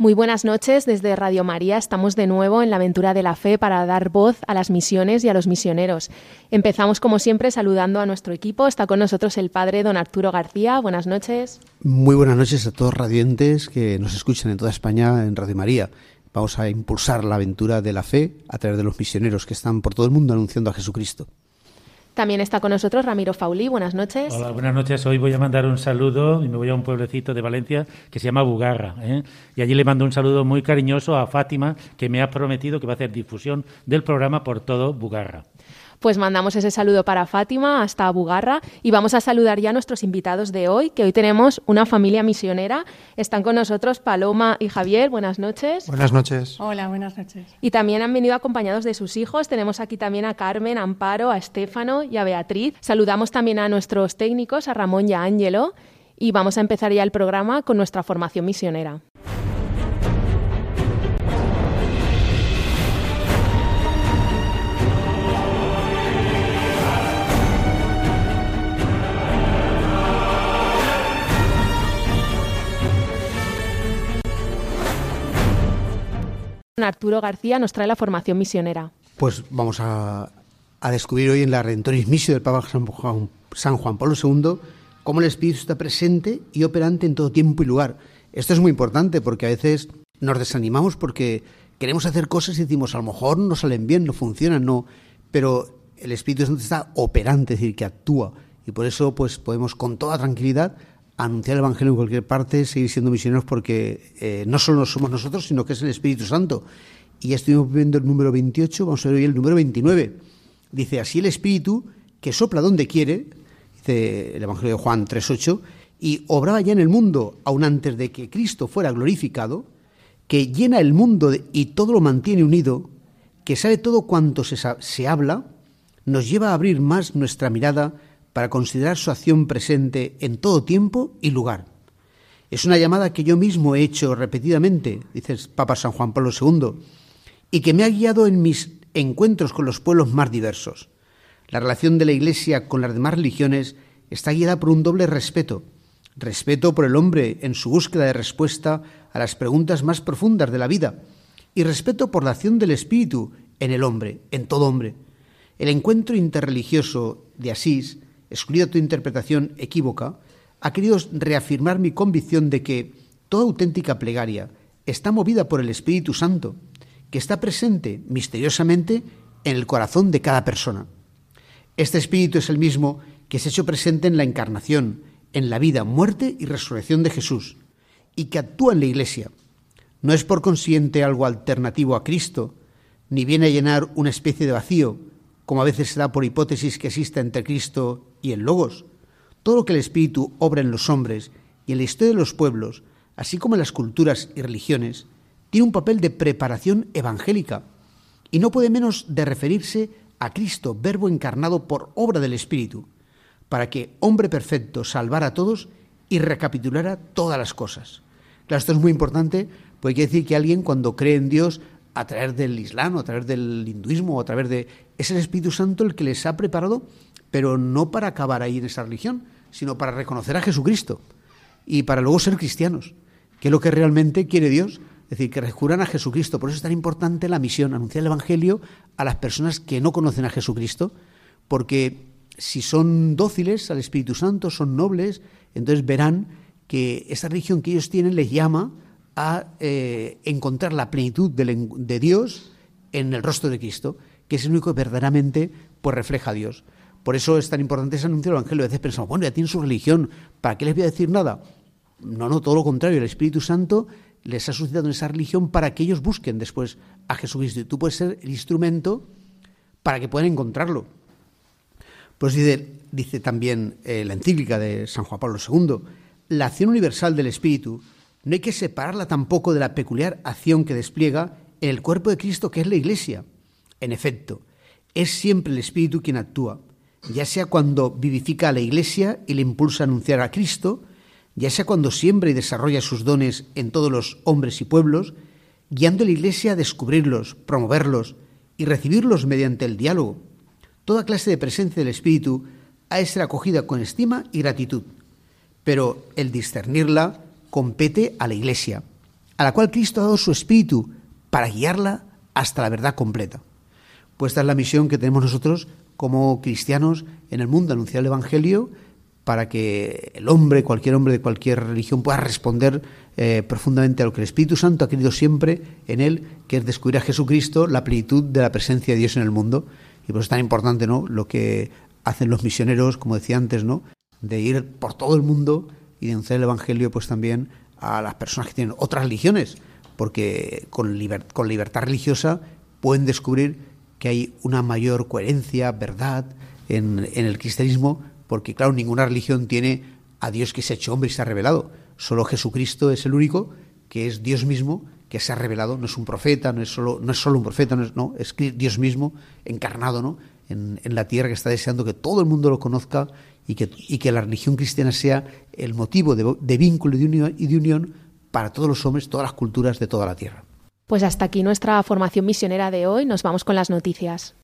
Muy buenas noches desde Radio María. Estamos de nuevo en la aventura de la fe para dar voz a las misiones y a los misioneros. Empezamos como siempre saludando a nuestro equipo. Está con nosotros el padre don Arturo García. Buenas noches. Muy buenas noches a todos radiantes que nos escuchan en toda España en Radio María. Vamos a impulsar la aventura de la fe a través de los misioneros que están por todo el mundo anunciando a Jesucristo. También está con nosotros Ramiro Fauli. Buenas noches. Hola, buenas noches. Hoy voy a mandar un saludo y me voy a un pueblecito de Valencia que se llama Bugarra. ¿eh? Y allí le mando un saludo muy cariñoso a Fátima, que me ha prometido que va a hacer difusión del programa por todo Bugarra. Pues mandamos ese saludo para Fátima hasta Bugarra y vamos a saludar ya a nuestros invitados de hoy, que hoy tenemos una familia misionera. Están con nosotros Paloma y Javier. Buenas noches. Buenas noches. Hola, buenas noches. Y también han venido acompañados de sus hijos. Tenemos aquí también a Carmen, a Amparo, a Estefano y a Beatriz. Saludamos también a nuestros técnicos, a Ramón y a Ángelo. Y vamos a empezar ya el programa con nuestra formación misionera. Arturo García nos trae la formación misionera. Pues vamos a, descubrir hoy en la Redentoris Missio del Papa San Juan, Pablo II cómo el Espíritu está presente y operante en todo tiempo y lugar. Esto es muy importante porque a veces nos desanimamos porque queremos hacer cosas y decimos, a lo mejor no salen bien, no funcionan, no, pero el Espíritu Santo está operante, es decir, que actúa. Y por eso pues podemos con toda tranquilidad anunciar el Evangelio en cualquier parte, seguir siendo misioneros porque eh, no solo somos nosotros, sino que es el Espíritu Santo. Y ya estuvimos viendo el número 28, vamos a ver hoy el número 29. Dice, así el Espíritu, que sopla donde quiere, dice el Evangelio de Juan 3.8, y obraba ya en el mundo, aun antes de que Cristo fuera glorificado, que llena el mundo y todo lo mantiene unido, que sabe todo cuanto se, se habla, nos lleva a abrir más nuestra mirada para considerar su acción presente en todo tiempo y lugar. Es una llamada que yo mismo he hecho repetidamente, dice el Papa San Juan Pablo II, y que me ha guiado en mis encuentros con los pueblos más diversos. La relación de la Iglesia con las demás religiones está guiada por un doble respeto. Respeto por el hombre en su búsqueda de respuesta a las preguntas más profundas de la vida y respeto por la acción del Espíritu en el hombre, en todo hombre. El encuentro interreligioso de Asís excluida tu interpretación equívoca, ha querido reafirmar mi convicción de que toda auténtica plegaria está movida por el Espíritu Santo, que está presente misteriosamente en el corazón de cada persona. Este Espíritu es el mismo que se ha hecho presente en la encarnación, en la vida, muerte y resurrección de Jesús, y que actúa en la Iglesia. No es por consiguiente algo alternativo a Cristo, ni viene a llenar una especie de vacío, como a veces se da por hipótesis que exista entre Cristo y el Logos. Todo lo que el Espíritu obra en los hombres y en la historia de los pueblos, así como en las culturas y religiones, tiene un papel de preparación evangélica y no puede menos de referirse a Cristo, verbo encarnado por obra del Espíritu, para que, hombre perfecto, salvara a todos y recapitulara todas las cosas. Claro, esto es muy importante, porque quiere decir que alguien cuando cree en Dios a través del Islam, a través del hinduismo, a través de... Es el Espíritu Santo el que les ha preparado, pero no para acabar ahí en esa religión, sino para reconocer a Jesucristo y para luego ser cristianos, que es lo que realmente quiere Dios, es decir, que rejuran a Jesucristo. Por eso es tan importante la misión, anunciar el Evangelio a las personas que no conocen a Jesucristo, porque si son dóciles al Espíritu Santo, son nobles, entonces verán que esa religión que ellos tienen les llama a eh, encontrar la plenitud de, Dios en el rostro de Cristo, que es el único que verdaderamente pues, refleja a Dios. Por eso es tan importante ese anuncio del Evangelio. A veces pensamos, bueno, ya tienen su religión, ¿para qué les voy a decir nada? No, no, todo lo contrario. El Espíritu Santo les ha suscitado en esa religión para que ellos busquen después a Jesucristo. Y tú puedes ser el instrumento para que puedan encontrarlo. Pues dice, también eh, la encíclica de San Juan Pablo II, la acción universal del Espíritu no hay que separarla tampoco de la peculiar acción que despliega en el cuerpo de Cristo que es la Iglesia. En efecto, es siempre el Espíritu quien actúa, ya sea cuando vivifica a la Iglesia y le impulsa a anunciar a Cristo, ya sea cuando siembra y desarrolla sus dones en todos los hombres y pueblos, guiando a la Iglesia a descubrirlos, promoverlos y recibirlos mediante el diálogo. Toda clase de presencia del Espíritu ha de ser acogida con estima y gratitud, pero el discernirla compete a la Iglesia, a la cual Cristo ha dado su Espíritu para guiarla hasta la verdad completa. Pues esta es la misión que tenemos nosotros como cristianos en el mundo, anunciar el Evangelio para que el hombre, cualquier hombre de cualquier religión, pueda responder eh, profundamente a lo que el Espíritu Santo ha querido siempre en él, que es descubrir a Jesucristo, la plenitud de la presencia de Dios en el mundo. Y por eso es tan importante ¿no? lo que hacen los misioneros, como decía antes, ¿no? de ir por todo el mundo y de anunciar el Evangelio pues también a las personas que tienen otras religiones, porque con, con libertad religiosa pueden descubrir que hay una mayor coherencia, verdad en, en el cristianismo, porque claro, ninguna religión tiene a Dios que se ha hecho hombre y se ha revelado. Solo Jesucristo es el único que es Dios mismo que se ha revelado, no es un profeta, no es solo, no es solo un profeta, no es, no, es Dios mismo encarnado ¿no? en, en, la tierra que está deseando que todo el mundo lo conozca y que, y que la religión cristiana sea el motivo de, vínculo y de, unión, y de unión para todos los hombres, todas las culturas de toda la tierra. Pues hasta aquí nuestra formación misionera de hoy. Nos vamos con las noticias.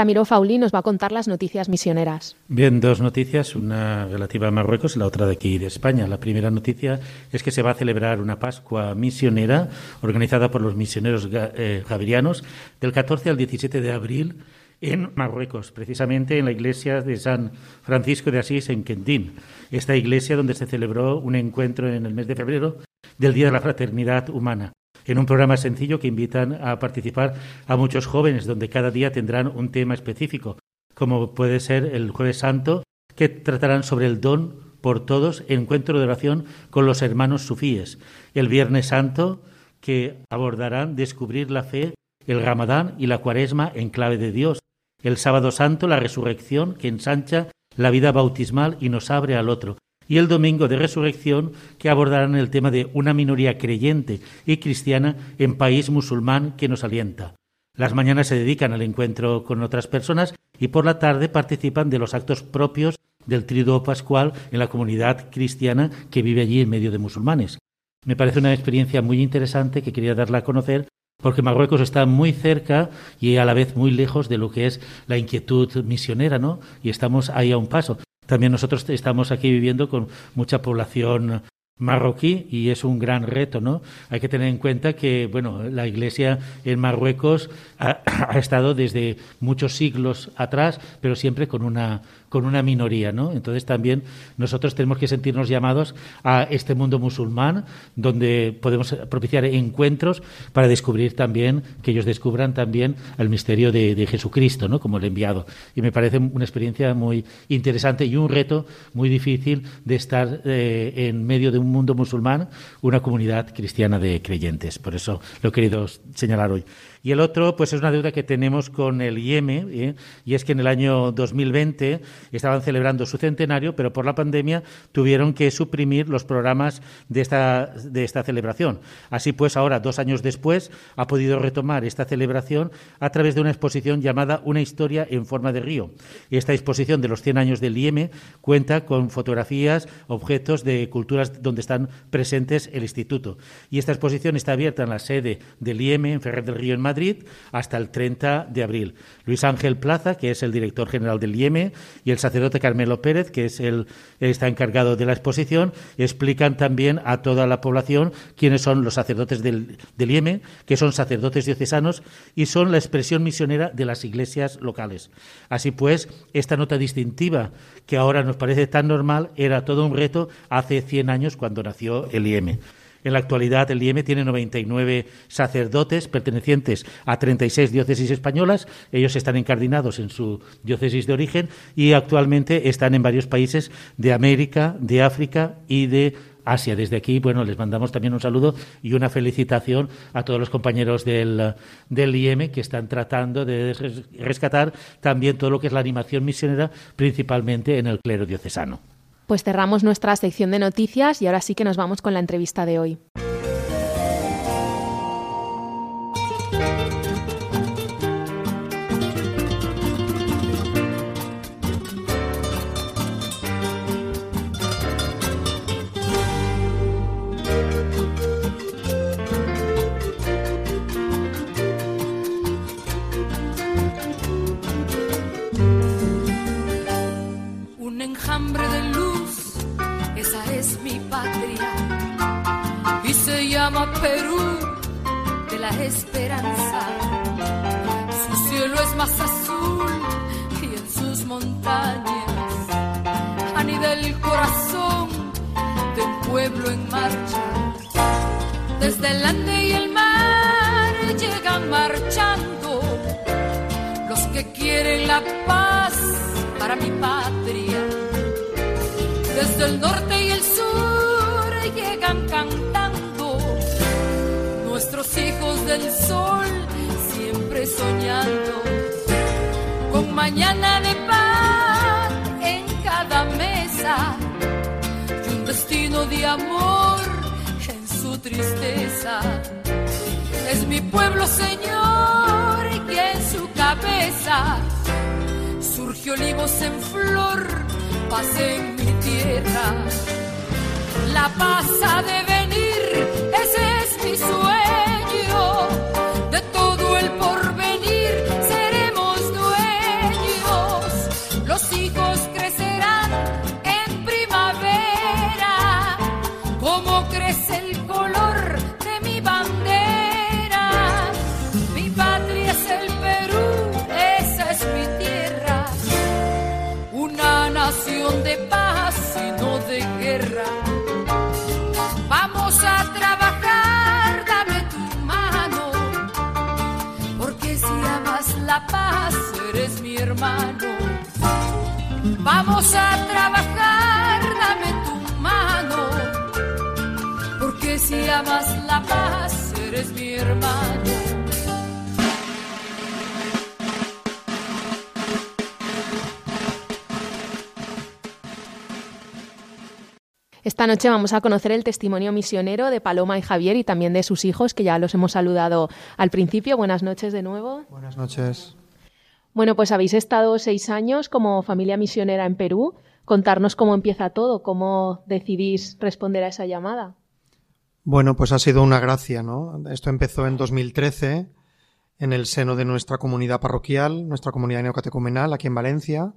Ramiro Fauli nos va a contar las noticias misioneras. Bien, dos noticias, una relativa a Marruecos y la otra de aquí de España. La primera noticia es que se va a celebrar una Pascua misionera organizada por los misioneros eh, javerianos del 14 al 17 de abril en Marruecos, precisamente en la iglesia de San Francisco de Asís en Quentín. Esta iglesia donde se celebró un encuentro en el mes de febrero del Día de la Fraternidad Humana en un programa sencillo que invitan a participar a muchos jóvenes, donde cada día tendrán un tema específico, como puede ser el Jueves Santo, que tratarán sobre el don por todos, encuentro de oración con los hermanos sufíes. El Viernes Santo, que abordarán descubrir la fe, el Ramadán y la Cuaresma en clave de Dios. El Sábado Santo, la resurrección, que ensancha la vida bautismal y nos abre al otro y el Domingo de Resurrección, que abordarán el tema de una minoría creyente y cristiana en país musulmán que nos alienta. Las mañanas se dedican al encuentro con otras personas y por la tarde participan de los actos propios del Triduo Pascual en la comunidad cristiana que vive allí en medio de musulmanes. Me parece una experiencia muy interesante que quería darla a conocer porque Marruecos está muy cerca y a la vez muy lejos de lo que es la inquietud misionera, ¿no? Y estamos ahí a un paso. También nosotros estamos aquí viviendo con mucha población marroquí y es un gran reto, ¿no? Hay que tener en cuenta que, bueno, la Iglesia en Marruecos ha, ha, estado desde muchos siglos atrás, pero siempre con una con una minoría, ¿no? Entonces también nosotros tenemos que sentirnos llamados a este mundo musulmán, donde podemos propiciar encuentros para descubrir también, que ellos descubran también el misterio de, Jesucristo, ¿no? Como el enviado. Y me parece una experiencia muy interesante y un reto muy difícil de estar eh, en medio de un mundo musulmán, una comunidad cristiana de creyentes. Por eso lo he querido señalar hoy. Y el otro, pues es una deuda que tenemos con el IEM, ¿eh? y es que en el año 2020 estaban celebrando su centenario, pero por la pandemia tuvieron que suprimir los programas de esta, de esta celebración. Así pues, ahora, dos años después, ha podido retomar esta celebración a través de una exposición llamada Una historia en forma de río. Esta exposición de los 100 años del IEM cuenta con fotografías, objetos de culturas donde están presentes el instituto. Y esta exposición está abierta en la sede del IEM, en Ferrer del Río, en Madrid hasta el 30 de abril. Luis Ángel Plaza, que es el director general del IEME, y el sacerdote Carmelo Pérez, que es el está encargado de la exposición, explican también a toda la población quiénes son los sacerdotes del, del que son sacerdotes diocesanos y son la expresión misionera de las iglesias locales. Así pues, esta nota distintiva, que ahora nos parece tan normal, era todo un reto hace 100 años cuando nació el IEME. En la actualidad, el IEM tiene 99 sacerdotes pertenecientes a 36 diócesis españolas. Ellos están encardinados en su diócesis de origen y actualmente están en varios países de América, de África y de Asia. Desde aquí, bueno, les mandamos también un saludo y una felicitación a todos los compañeros del, del IEM que están tratando de rescatar también todo lo que es la animación misionera, principalmente en el clero diocesano. Pues cerramos nuestra sección de noticias y ahora sí que nos vamos con la entrevista de hoy. Desde el norte y el sur llegan cantando. Nuestros hijos del sol, siempre soñando. Con mañana de paz en cada mesa y un destino de amor en su tristeza. Es mi pueblo, Señor, y en su cabeza que olivos en flor pasen mi tierra. La paz ha de venir, ese es mi sueño. Vamos a trabajar, dame tu mano, porque si amas la paz, eres mi hermano. Esta noche vamos a conocer el testimonio misionero de Paloma y Javier y también de sus hijos, que ya los hemos saludado al principio. Buenas noches de nuevo. Buenas noches. Bueno, pues habéis estado seis años como familia misionera en Perú. Contarnos cómo empieza todo, cómo decidís responder a esa llamada. Bueno, pues ha sido una gracia, ¿no? Esto empezó en 2013 en el seno de nuestra comunidad parroquial, nuestra comunidad neocatecumenal aquí en Valencia,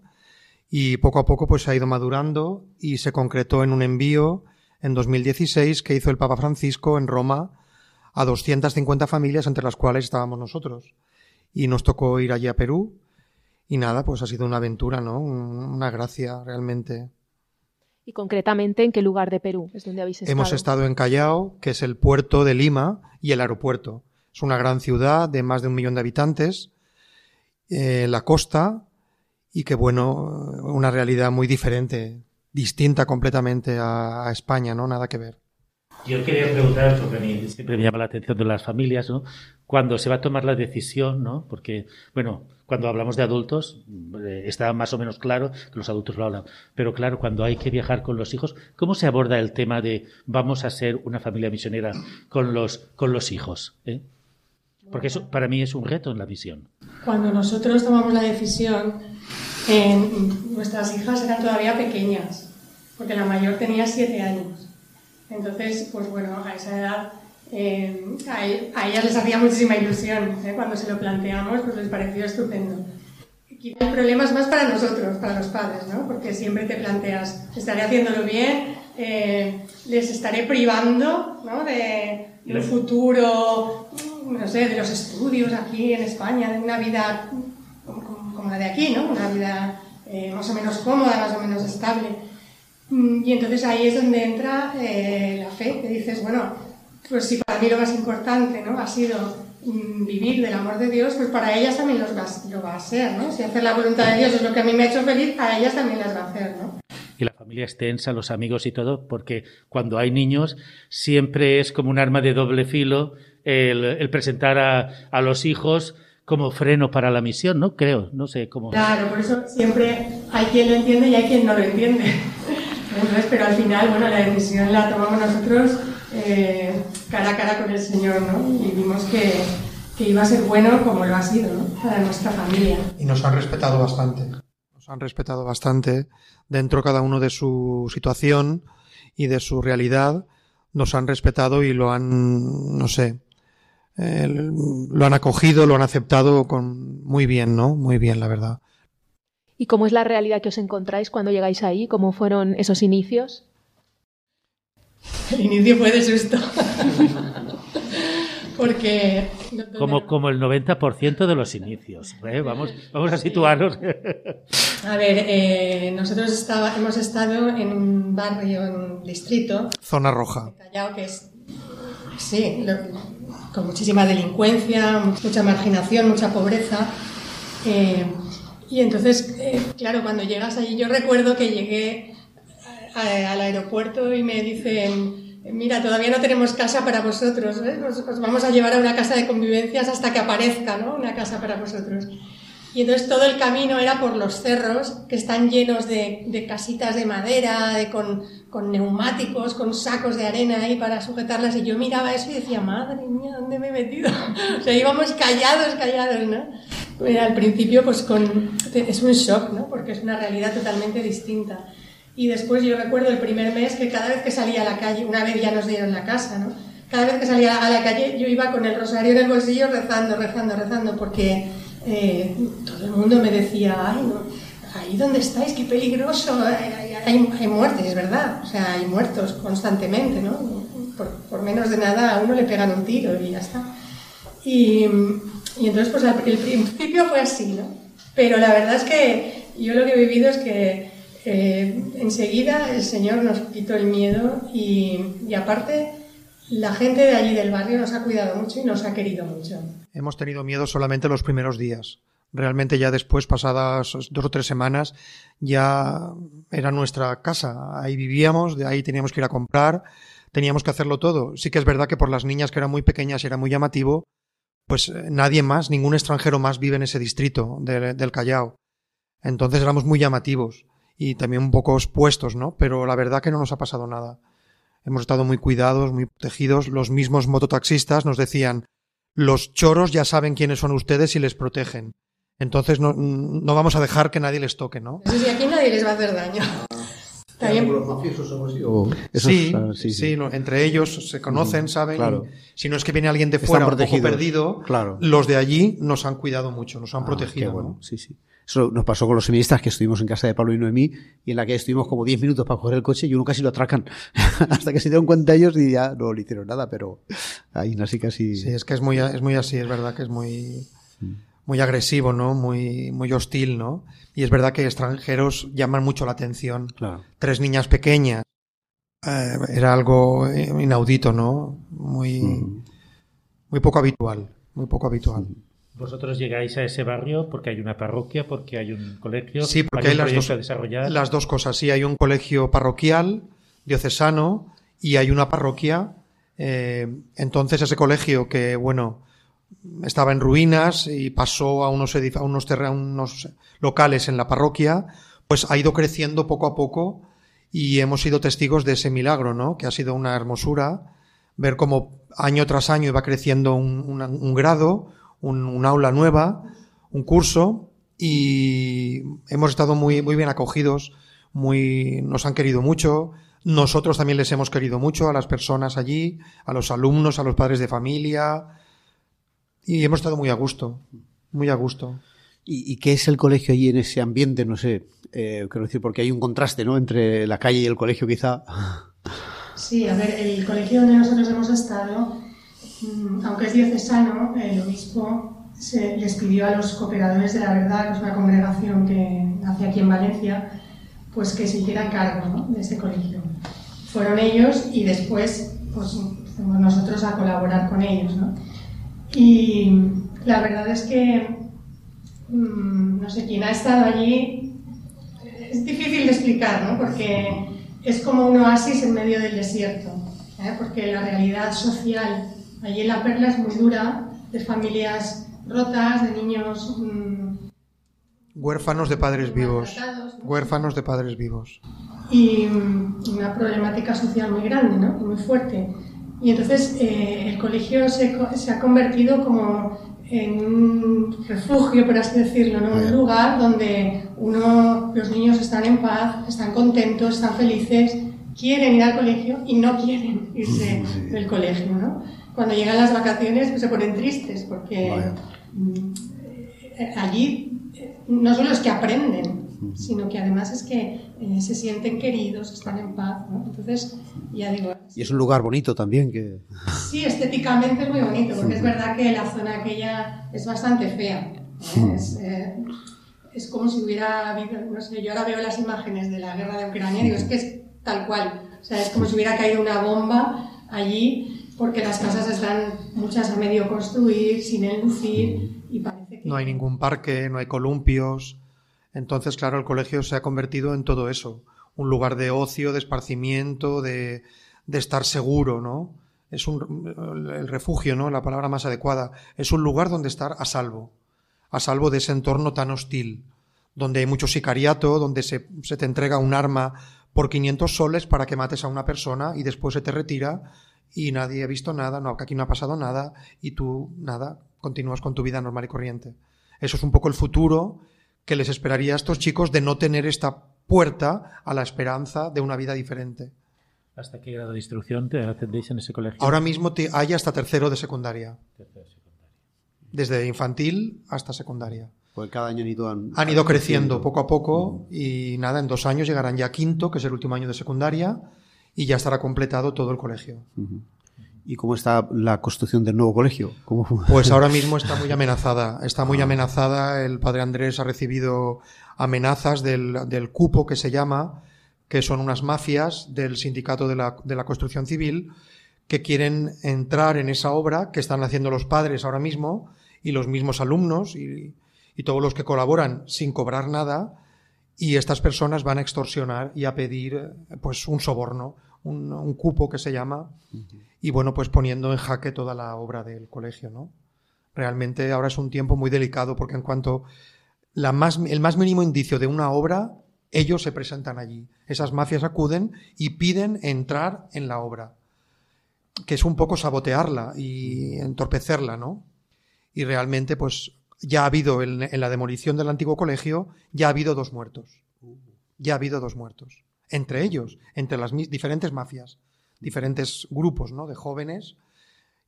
y poco a poco pues ha ido madurando y se concretó en un envío en 2016 que hizo el Papa Francisco en Roma a 250 familias entre las cuales estábamos nosotros. Y nos tocó ir allí a Perú y nada, pues ha sido una aventura, ¿no? Una gracia realmente. ¿Y concretamente en qué lugar de Perú es donde habéis estado? Hemos estado en Callao, que es el puerto de Lima y el aeropuerto. Es una gran ciudad de más de un millón de habitantes, eh, la costa y que bueno, una realidad muy diferente, distinta completamente a, España, ¿no? Nada que ver. Yo quería preguntar, porque a mí siempre me llama la atención de las familias, ¿no? Cuando se va a tomar la decisión, ¿no? Porque, bueno, cuando hablamos de adultos, eh, está más o menos claro que los adultos lo hablan. Pero claro, cuando hay que viajar con los hijos, ¿cómo se aborda el tema de vamos a ser una familia misionera con los, con los hijos? Eh? Porque eso para mí es un reto en la visión. Cuando nosotros tomamos la decisión, eh, nuestras hijas eran todavía pequeñas, porque la mayor tenía siete años. Entonces, pues bueno, a esa edad eh, a, ellas les hacía muchísima ilusión ¿eh? cuando se lo planteamos, pues les pareció estupendo. Quizá el problema es más para nosotros, para los padres, ¿no? porque siempre te planteas, ¿estaré haciéndolo bien? Eh, ¿Les estaré privando ¿no? de, un futuro, no sé, de los estudios aquí en España, de una vida como, la de aquí, ¿no? una vida más o menos cómoda, más o menos estable? Mm, y entonces ahí es donde entra la fe, que dices, bueno, pues si para mí lo más importante ¿no? ha sido mm, vivir del amor de Dios, pues para ellas también lo va a ser, ¿no? Si hacer la voluntad de Dios es lo que a mí me ha hecho feliz, a ellas también las va a hacer, ¿no? Que la familia extensa, los amigos y todo, porque cuando hay niños siempre es como un arma de doble filo el, presentar a, a los hijos como freno para la misión, ¿no? Creo, no sé cómo. Claro, por eso siempre hay quien lo entiende y hay quien no lo entiende. Entonces, pero al final, bueno, la decisión la tomamos nosotros eh, cara a cara con el Señor, ¿no? Y vimos que, que, iba a ser bueno como lo ha sido, ¿no? Para nuestra familia. Y nos han respetado bastante. Nos han respetado bastante dentro cada uno de su situación y de su realidad. Nos han respetado y lo han, no sé, eh, lo han acogido, lo han aceptado con muy bien, ¿no? Muy bien, la verdad. ¿Y cómo es la realidad que os encontráis cuando llegáis ahí? ¿Cómo fueron esos inicios? El inicio fue de susto. Porque. Como, como el 90% de los inicios. ¿eh? Vamos, vamos a situarnos. A ver, eh, nosotros estaba, hemos estado en un barrio, en un distrito. Zona roja. Callao, que es. Sí, con muchísima delincuencia, mucha marginación, mucha pobreza. Eh, y entonces, eh, claro, cuando llegas allí, yo recuerdo que llegué al aeropuerto y me dicen, mira, todavía no tenemos casa para vosotros, ¿eh? os, vamos a llevar a una casa de convivencias hasta que aparezca, ¿no? Una casa para vosotros. Y entonces todo el camino era por los cerros, que están llenos de, casitas de madera, de, con, neumáticos, con sacos de arena ahí para sujetarlas. Y yo miraba eso y decía, madre mía, ¿dónde me he metido? o sea, íbamos callados, callados, ¿no? al principio, pues con, es un shock, ¿no? Porque es una realidad totalmente distinta. Y después yo recuerdo el primer mes que cada vez que salía a la calle, una vez ya nos dieron la casa, ¿no? Cada vez que salía a la calle yo iba con el rosario en el bolsillo rezando, rezando, rezando, porque eh, todo el mundo me decía, ay, no, ahí donde estáis, qué peligroso, hay, hay, muertes, es verdad, o sea, hay muertos constantemente, ¿no? Por, menos de nada a uno le pegan un tiro y ya está. Y, y entonces, pues el principio fue así, ¿no? Pero la verdad es que yo lo que he vivido es que eh, enseguida el Señor nos quitó el miedo y, aparte la gente de allí del barrio nos ha cuidado mucho y nos ha querido mucho. Hemos tenido miedo solamente los primeros días. Realmente ya después, pasadas dos o tres semanas, ya era nuestra casa. Ahí vivíamos, de ahí teníamos que ir a comprar, teníamos que hacerlo todo. Sí que es verdad que por las niñas que eran muy pequeñas y era muy llamativo, pues eh, nadie más, ningún extranjero más vive en ese distrito del Callao. Entonces éramos muy llamativos y también un poco expuestos, ¿no? Pero la verdad que no nos ha pasado nada. Hemos estado muy cuidados, muy protegidos. Los mismos mototaxistas nos decían, los choros ya saben quiénes son ustedes y les protegen. Entonces no, no vamos a dejar que nadie les toque, ¿no? Sí, aquí nadie les va a hacer daño. sí, sí, sí, entre ellos se conocen, saben. si no es que viene alguien de fuera un poco perdido, claro. los de allí nos han cuidado mucho, nos han ah, protegido. Sí, sí. Eso nos pasó con los seministas que estuvimos en casa de Pablo y Noemí y en la que estuvimos como 10 minutos para coger el coche y uno casi lo atracan hasta que se dieron cuenta ellos y ya no le hicieron nada, pero ahí así casi. Sí, es que es muy, es muy así, es verdad que es muy, muy agresivo, ¿no? Muy, muy hostil, ¿no? Y es verdad que extranjeros llaman mucho la atención. Tres niñas pequeñas. Eh, era algo inaudito, ¿no? Muy, muy poco habitual, muy poco habitual. Vosotros llegáis a ese barrio porque hay una parroquia, porque hay un colegio. Sí, porque hay, las, dos, las dos cosas. Sí, hay un colegio parroquial, diocesano, y hay una parroquia. Eh, entonces ese colegio que, bueno, estaba en ruinas y pasó a unos, a unos, unos locales en la parroquia, pues ha ido creciendo poco a poco y hemos sido testigos de ese milagro, ¿no? Que ha sido una hermosura ver cómo año tras año iba creciendo un, un grado, un, aula nueva, un curso y hemos estado muy, muy bien acogidos, muy, nos han querido mucho. Nosotros también les hemos querido mucho a las personas allí, a los alumnos, a los padres de familia y hemos estado muy a gusto, muy a gusto. ¿Y, qué es el colegio allí en ese ambiente? No sé, eh, quiero decir, porque hay un contraste, ¿no? Entre la calle y el colegio, quizá. Sí, a ver, el colegio donde nosotros hemos estado aunque es diocesano, el obispo se les pidió a los cooperadores de la verdad, que es una congregación que nace aquí en Valencia, pues que se hicieran cargo de ese colegio. Fueron ellos y después pues, fuimos nosotros a colaborar con ellos. ¿no? Y la verdad es que, mm, no sé, quien ha estado allí es difícil de explicar, ¿no? Porque es como un oasis en medio del desierto, ¿eh? porque la realidad social allí en La Perla es muy dura, de familias rotas, de niños... Mmm, huérfanos de padres vivos. ¿no? Huérfanos de padres vivos. Y mm, una problemática social muy grande, ¿no? Muy fuerte. Y entonces eh, el colegio se, se, ha convertido como en un refugio, por así decirlo, ¿no? un lugar donde uno, los niños están en paz, están contentos, están felices, quieren ir al colegio y no quieren irse del colegio. ¿no? Cuando llegan las vacaciones pues, se ponen tristes porque mm, allí eh, no solo es que aprenden, sino que además es que eh, se sienten queridos, están en paz. ¿no? Entonces, ya digo. Y es un lugar bonito también. que Sí, estéticamente es muy bonito, porque es verdad que la zona aquella es bastante fea. ¿no? Es, eh, es, como si hubiera habido, no sé, yo ahora veo las imágenes de la guerra de Ucrania y digo, es que es tal cual. O sea, es como si hubiera caído una bomba allí, porque las casas están muchas a medio construir, sin enlucir, y parece que. No hay ningún parque, no hay columpios. Entonces, claro, el colegio se ha convertido en todo eso, un lugar de ocio, de esparcimiento, de, de estar seguro, ¿no? Es un, el refugio, ¿no? La palabra más adecuada. Es un lugar donde estar a salvo, a salvo de ese entorno tan hostil, donde hay mucho sicariato, donde se, se te entrega un arma por 500 soles para que mates a una persona y después se te retira y nadie ha visto nada, no, aquí no ha pasado nada y tú, nada, continúas con tu vida normal y corriente. Eso es un poco el futuro que les esperaría a estos chicos de no tener esta puerta a la esperanza de una vida diferente. ¿Hasta qué grado de instrucción te atendéis en ese colegio? Ahora mismo te, hay hasta tercero de secundaria. Tercero de secundaria. Desde infantil hasta secundaria. Pues cada año han ido, han, han ido creciendo poco a poco uh -huh. y nada, en dos años llegarán ya a quinto, que es el último año de secundaria, y ya estará completado todo el colegio. Uh -huh. ¿Y cómo está la construcción del nuevo colegio? ¿Cómo... Pues ahora mismo está muy amenazada. Está muy amenazada. El padre Andrés ha recibido amenazas del, del cupo que se llama, que son unas mafias del sindicato de la, de la construcción civil, que quieren entrar en esa obra que están haciendo los padres ahora mismo y los mismos alumnos y, y todos los que colaboran sin cobrar nada. Y estas personas van a extorsionar y a pedir pues un soborno, un, cupo que se llama. Y bueno, pues poniendo en jaque toda la obra del colegio, ¿no? Realmente ahora es un tiempo muy delicado porque en cuanto el más mínimo indicio de una obra, ellos se presentan allí. Esas mafias acuden y piden entrar en la obra, que es un poco sabotearla y entorpecerla, ¿no? Y realmente, pues ya ha habido en, en la demolición del antiguo colegio, ya ha habido dos muertos. Ya ha habido dos muertos. Entre ellos, entre las diferentes mafias diferentes grupos ¿no? de jóvenes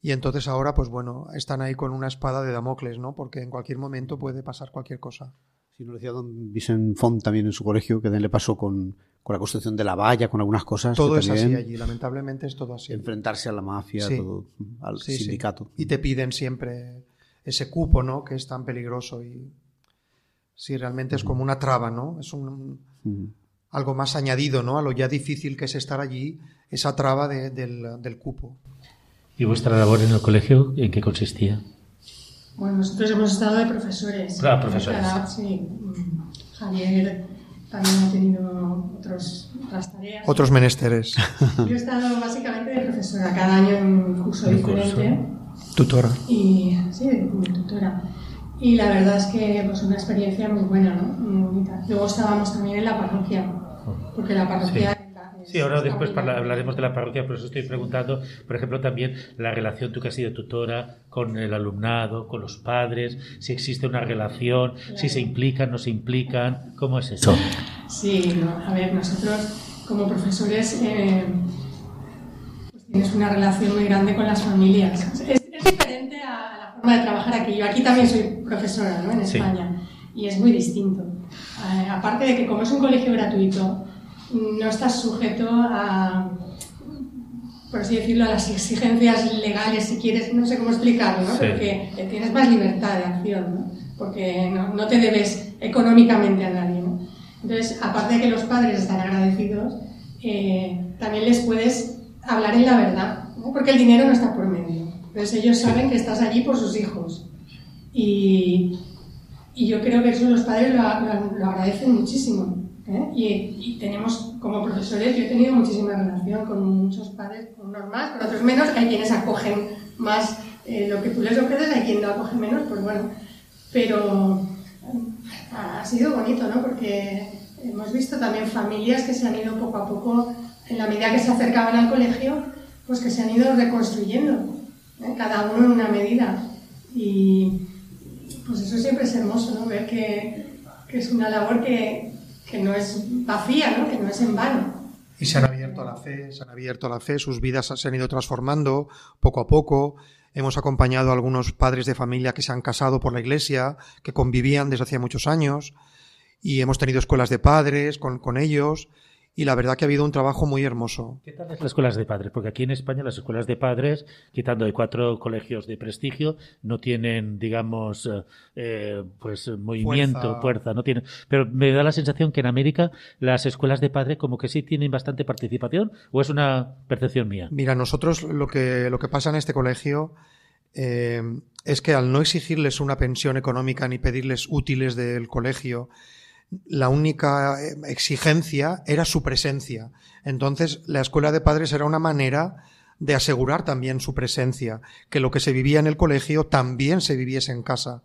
y entonces ahora pues bueno están ahí con una espada de Damocles no porque en cualquier momento puede pasar cualquier cosa Sí, nos decía don Vicent Font también en su colegio, que le pasó con, con la construcción de la valla, con algunas cosas. Todo es así allí, lamentablemente es todo así. Enfrentarse a la mafia, sí. todo, al sí, sindicato. Y te piden siempre ese cupo, ¿no? Que es tan peligroso y sí, realmente es como una traba, ¿no? Es un, algo más añadido, ¿no? A lo ya difícil que es estar allí, esa traba de, del, del cupo. ¿Y vuestra labor en el colegio en qué consistía? Bueno, nosotros hemos estado de profesores. Ah, profesores. Sí. Javier también ha tenido otros, otras tareas. Otros menesteres. Yo he estado básicamente de profesora, cada año en un curso ¿Un diferente. Curso? Tutora. Y, sí, de tutora. Y la verdad es que pues una experiencia muy buena, ¿no? Muy bonita. Luego estábamos también en la parroquia, porque la parroquia... Sí. Sí, ahora después hablaremos de la parroquia, por eso estoy preguntando, por ejemplo, también la relación, tú que has sido tutora, con el alumnado, con los padres, si existe una relación, claro. si se implican, no se implican, ¿cómo es eso? Sí, no, a ver, nosotros como profesores eh, pues tienes una relación muy grande con las familias. Es, es, diferente a la forma de trabajar aquí. Yo aquí también soy profesora, ¿no? En España, sí. y es muy distinto. Eh, aparte de que como es un colegio gratuito, no estás sujeto a, por así decirlo, a las exigencias legales, si quieres, no sé cómo explicarlo, ¿no? Sí. Porque tienes más libertad de acción, ¿no? Porque no, no te debes económicamente a nadie, ¿no? Entonces, aparte de que los padres están agradecidos, eh, también les puedes hablar en la verdad. Porque el dinero no está por medio. Entonces, ellos saben que estás allí por sus hijos. Y, y yo creo que eso los padres lo, lo, lo agradecen muchísimo ¿eh? Y, tenemos, como profesores, yo he tenido muchísima relación con muchos padres, con unos más, con otros menos, hay quienes acogen más eh, lo que tú les ofreces, hay quien lo acoge menos, pues bueno, pero ha sido bonito, ¿no? Porque hemos visto también familias que se han ido poco a poco, en la medida que se acercaban al colegio, pues que se han ido reconstruyendo, ¿eh? cada uno en una medida. Y pues eso siempre es hermoso, ¿no? Ver que, que es una labor que, que no es vacía, ¿no? Que no es en vano. Y se han abierto a la fe, se han abierto la fe, sus vidas se han ido transformando poco a poco. Hemos acompañado a algunos padres de familia que se han casado por la iglesia, que convivían desde hacía muchos años, y hemos tenido escuelas de padres con, con ellos, y la verdad que ha habido un trabajo muy hermoso. ¿Qué tal las escuelas de padres? Porque aquí en España las escuelas de padres, quitando de cuatro colegios de prestigio, no tienen, digamos, eh, eh, pues movimiento, fuerza. no tienen. Pero me da la sensación que en América las escuelas de padres como que sí tienen bastante participación, o es una percepción mía. Mira, nosotros lo que lo que pasa en este colegio eh, es que al no exigirles una pensión económica ni pedirles útiles del colegio, la única eh, exigencia era su presencia. Entonces, la escuela de padres era una manera de asegurar también su presencia, que lo que se vivía en el colegio también se viviese en casa.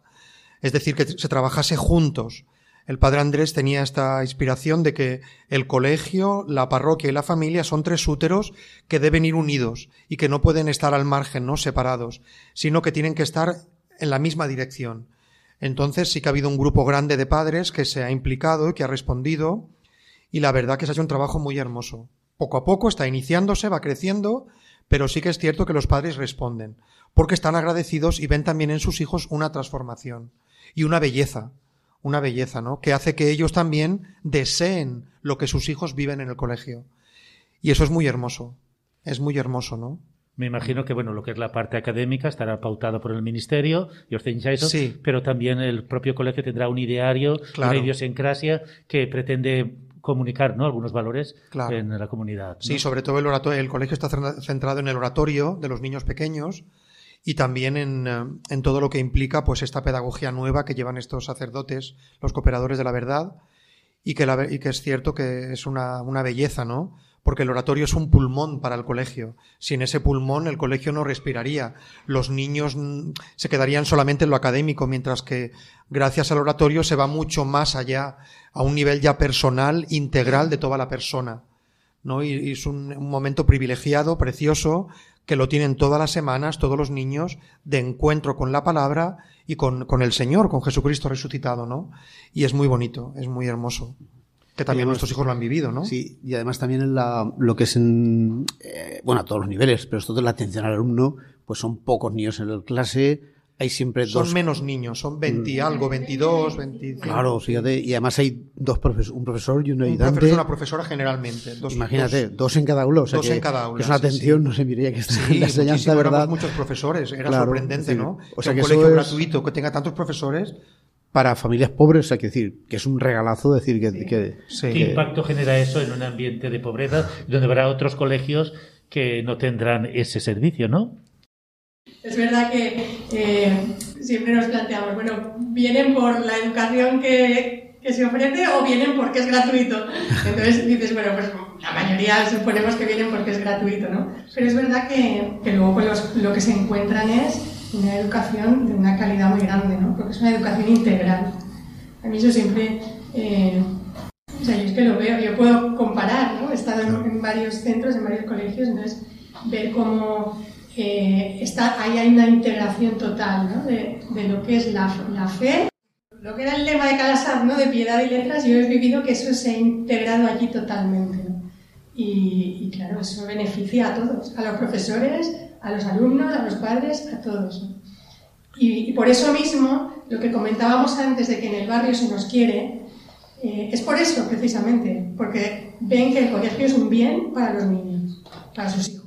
Es decir, que se trabajase juntos. El padre Andrés tenía esta inspiración de que el colegio, la parroquia y la familia son tres úteros que deben ir unidos y que no pueden estar al margen, no separados, sino que tienen que estar en la misma dirección. Entonces sí que ha habido un grupo grande de padres que se ha implicado y que ha respondido y la verdad que se ha hecho un trabajo muy hermoso. Poco a poco está iniciándose, va creciendo, pero sí que es cierto que los padres responden, porque están agradecidos y ven también en sus hijos una transformación y una belleza, una belleza, ¿no? Que hace que ellos también deseen lo que sus hijos viven en el colegio. Y eso es muy hermoso, es muy hermoso, ¿no? Me imagino que bueno, lo que es la parte académica estará pautado por el ministerio y eso, sí. pero también el propio colegio tendrá un ideario, una idiosincrasia que pretende comunicar ¿no? algunos valores en la comunidad. Sí, sobre todo el oratorio, el colegio está centrado en el oratorio de los niños pequeños y también en, eh, en, todo lo que implica pues esta pedagogía nueva que llevan estos sacerdotes, los cooperadores de la verdad, y que, la, y que es cierto que es una, una belleza, ¿no? Porque el oratorio es un pulmón para el colegio. Sin ese pulmón el colegio no respiraría. Los niños mm, se quedarían solamente en lo académico, mientras que gracias al oratorio se va mucho más allá, a un nivel ya personal, integral de toda la persona. ¿no? Y, es un, momento privilegiado, precioso, que lo tienen todas las semanas todos los niños de encuentro con la palabra y con, con el Señor, con Jesucristo resucitado, ¿no? Y es muy bonito, es muy hermoso que también nuestros hijos lo han vivido, ¿no? Sí, y además también en la, lo que es en, eh, bueno, a todos los niveles, pero esto de la atención al alumno, pues son pocos niños en la clase, hay siempre son dos... Son menos niños, son 20 y algo, 22, 25. Claro, fíjate, y además hay dos profesores, un profesor y un ayudante. Un profesor y una profesora generalmente. Dos, Imagínate, dos, en cada aula. O sea dos en cada aula. es una atención, no se miraría que está en la enseñanza, ¿verdad? muchos profesores, era sorprendente, ¿no? O sea, que un colegio gratuito que tenga tantos profesores para familias pobres, hay que decir que es un regalazo decir que... ¿Qué impacto genera eso en un ambiente de pobreza donde habrá otros colegios que no tendrán ese servicio, no? Es verdad que eh, siempre nos planteamos, bueno, ¿vienen por la educación que, que, se ofrece o vienen porque es gratuito? Entonces dices, bueno, pues la mayoría suponemos que vienen porque es gratuito, ¿no? Pero es verdad que, que luego pues lo que se encuentran es una educación de una calidad muy grande, ¿no? Porque es una educación integral. A mí eso siempre... Eh, o sea, yo es que lo veo, yo puedo comparar, ¿no? He estado en, varios centros, en varios colegios, entonces ver cómo eh, está, ahí hay una integración total, ¿no? De, de lo que es la, la, fe. Lo que era el lema de Calasar, ¿no? De piedad y letras, yo he vivido que eso se ha integrado allí totalmente, ¿no? Y, y claro, eso beneficia a todos, a los profesores, a los alumnos, a los padres, a todos. Y, por eso mismo, lo que comentábamos antes de que en el barrio se nos quiere, eh, es por eso precisamente, porque ven que el colegio es un bien para los niños, para sus hijos.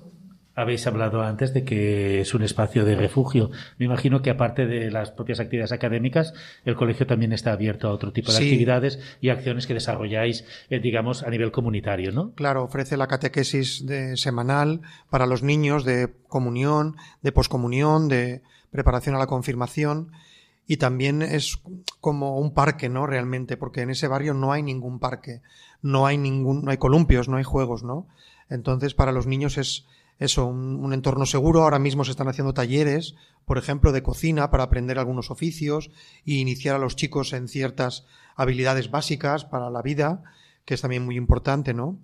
Habéis hablado antes de que es un espacio de refugio. Me imagino que aparte de las propias actividades académicas, el colegio también está abierto a otro tipo de actividades y acciones que desarrolláis, eh, digamos, a nivel comunitario, ¿no? Claro, ofrece la catequesis de, semanal para los niños de comunión, de poscomunión, de preparación a la confirmación y también es como un parque, ¿no? Realmente, porque en ese barrio no hay ningún parque, no hay ningún, no hay columpios, no hay juegos, ¿no? Entonces, para los niños es eso, un, entorno seguro. Ahora mismo se están haciendo talleres, por ejemplo, de cocina para aprender algunos oficios e iniciar a los chicos en ciertas habilidades básicas para la vida, que es también muy importante, ¿no?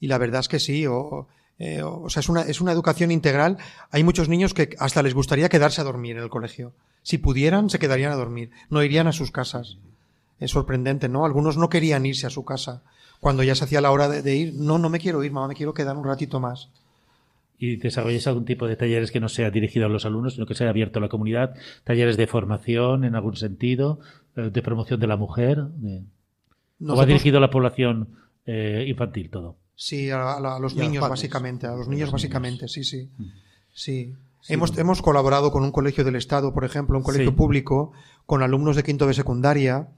Y la verdad es que sí, o, eh, o sea, es una, es una educación integral. Hay muchos niños que hasta les gustaría quedarse a dormir en el colegio. Si pudieran, se quedarían a dormir, no irían a sus casas. Es sorprendente, ¿no? Algunos no querían irse a su casa. Cuando ya se hacía la hora de, ir, no, no me quiero ir, mamá, me quiero quedar un ratito más. ¿Y desarrolláis algún tipo de talleres que no sea dirigido a los alumnos, sino que sea abierto a la comunidad? ¿Talleres de formación en algún sentido? Eh, ¿De promoción de la mujer? ¿O va dirigido a la población eh, infantil todo? Sí, a, los niños básicamente, a los niños básicamente, sí, sí. Sí, hemos, hemos colaborado con un colegio del Estado, por ejemplo, un colegio público, con alumnos de quinto de secundaria,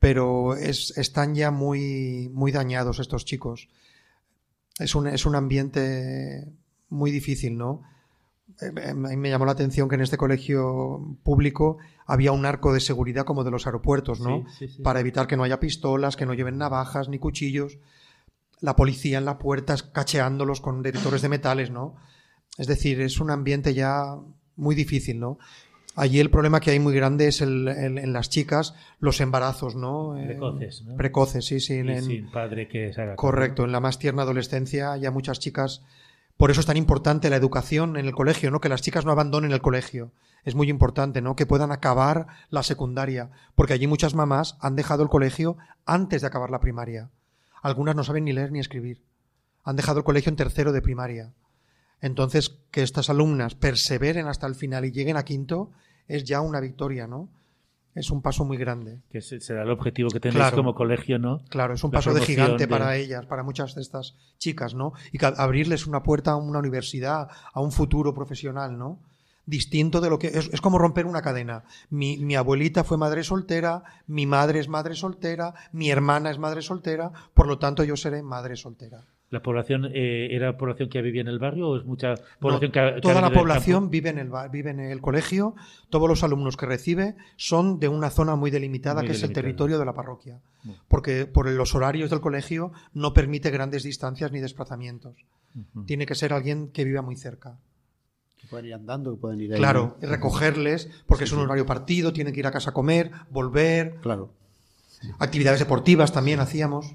pero es, están ya muy, muy dañados estos chicos. Es un, es un ambiente muy difícil, ¿no? Eh, eh, me llamó la atención que en este colegio público había un arco de seguridad como de los aeropuertos, ¿no? Para evitar que no haya pistolas, que no lleven navajas ni cuchillos. La policía en la puerta cacheándolos con detectores de metales, ¿no? Es decir, es un ambiente ya muy difícil, ¿no? Allí el problema que hay muy grande es el, en las chicas los embarazos, ¿no? Precoces, ¿no? Precoces, sí, sí. sin padre que se haga Correcto, en la más tierna adolescencia ya muchas chicas. Por eso es tan importante la educación en el colegio, ¿no? Que las chicas no abandonen el colegio. Es muy importante, ¿no? Que puedan acabar la secundaria. Porque allí muchas mamás han dejado el colegio antes de acabar la primaria. Algunas no saben ni leer ni escribir. Han dejado el colegio en tercero de primaria. Entonces, que estas alumnas perseveren hasta el final y lleguen a quinto es ya una victoria, ¿no? Es un paso muy grande. Que será el objetivo que tenéis como colegio, ¿no? Claro, es un paso de gigante para ellas, para muchas de estas chicas, ¿no? Y abrirles una puerta a una universidad, a un futuro profesional, ¿no? distinto de lo que es, es como romper una cadena. Mi, mi, abuelita fue madre soltera, mi madre es madre soltera, mi hermana es madre soltera, por lo tanto yo seré madre soltera. ¿La población eh, era población que vivía en el barrio o es mucha población que, Toda la población vive en, el, vive en el colegio, todos los alumnos que recibe son de una zona muy delimitada que es el territorio de la parroquia, porque por los horarios del colegio no permite grandes distancias ni desplazamientos. Tiene que ser alguien que viva muy cerca. Que pueden ir andando, que pueden ir ahí. Claro, y recogerles, porque es un horario partido, tienen que ir a casa a comer, volver. Claro. Actividades deportivas también hacíamos.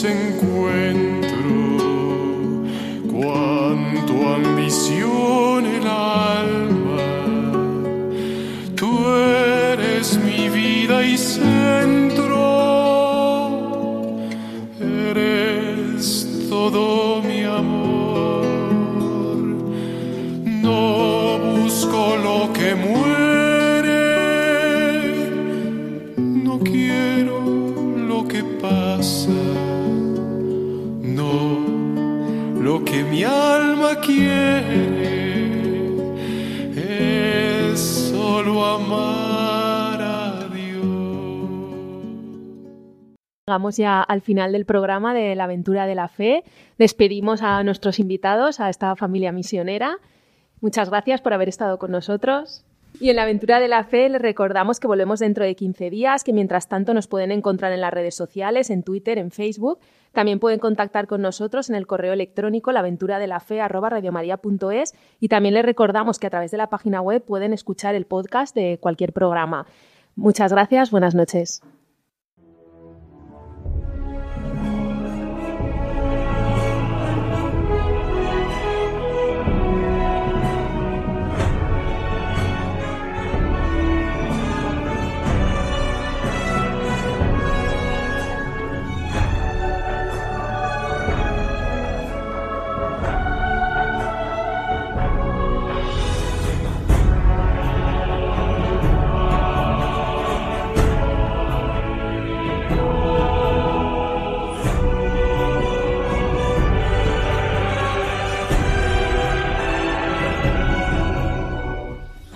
vos encuentro Llegamos ya al final del programa de la aventura de la fe. Despedimos a nuestros invitados, a esta familia misionera. Muchas gracias por haber estado con nosotros. Y en la aventura de la fe les recordamos que volvemos dentro de 15 días, que mientras tanto nos pueden encontrar en las redes sociales, en Twitter, en Facebook. También pueden contactar con nosotros en el correo electrónico laventuradelafe@radiomaria.es y también les recordamos que a través de la página web pueden escuchar el podcast de cualquier programa. Muchas gracias, buenas noches.